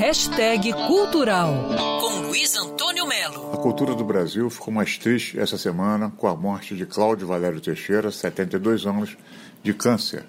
Hashtag Cultural, com Luiz Antônio Melo. A cultura do Brasil ficou mais triste essa semana com a morte de Cláudio Valério Teixeira, 72 anos, de câncer.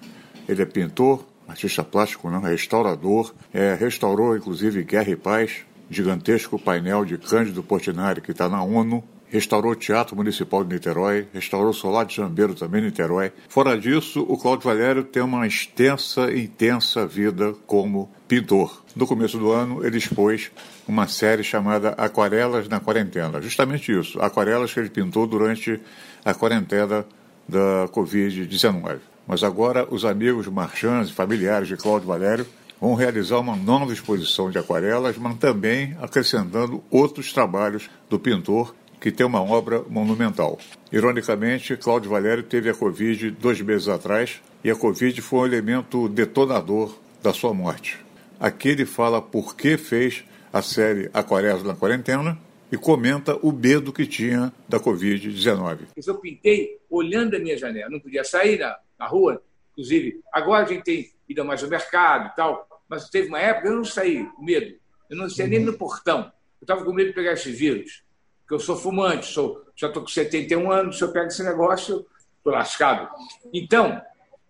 Ele é pintor, artista plástico, não, restaurador, é, restaurou inclusive Guerra e Paz, gigantesco painel de Cândido Portinari que está na ONU, restaurou o Teatro Municipal de Niterói, restaurou o Solar de Jambeiro também em Niterói. Fora disso, o Cláudio Valério tem uma extensa e intensa vida como pintor. No começo do ano, ele expôs uma série chamada Aquarelas na Quarentena. Justamente isso, aquarelas que ele pintou durante a quarentena da Covid-19. Mas agora, os amigos marchands e familiares de Cláudio Valério vão realizar uma nova exposição de aquarelas, mas também acrescentando outros trabalhos do pintor que tem uma obra monumental. Ironicamente, Cláudio Valério teve a Covid dois meses atrás e a Covid foi um elemento detonador da sua morte. Aqui ele fala por que fez a série Aquarelas na Quarentena e comenta o medo que tinha da Covid-19. Eu pintei olhando a minha janela, não podia sair na, na rua, inclusive. Agora a gente tem ido mais ao mercado e tal, mas teve uma época eu não saí, com medo. Eu não saí nem no portão. Eu estava com medo de pegar esse vírus porque eu sou fumante, sou, já estou com 71 anos, se eu pego esse negócio, estou lascado. Então,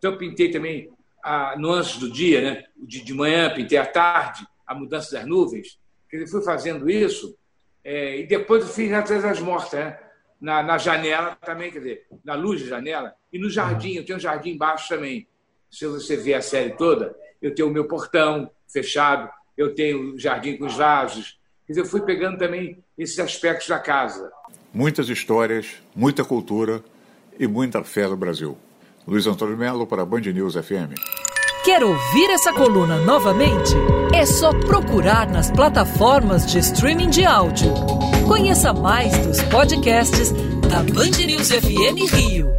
então, eu pintei também a nuances do dia, né? De, de manhã, pintei à tarde, a mudança das nuvens. Quer fui fazendo isso é, e depois eu fiz atrás das mortas, né? Na, na, janela também, quer dizer, na luz da janela, e no jardim, eu tenho um jardim embaixo também. Se você ver a série toda, eu tenho o meu portão fechado, eu tenho o jardim com os vasos, Quer dizer, eu fui pegando também esses aspectos da casa. Muitas histórias, muita cultura e muita fé no Brasil. Luiz Antônio Melo para a Band News FM. Quer ouvir essa coluna novamente? É só procurar nas plataformas de streaming de áudio. Conheça mais dos podcasts da Band News FM Rio.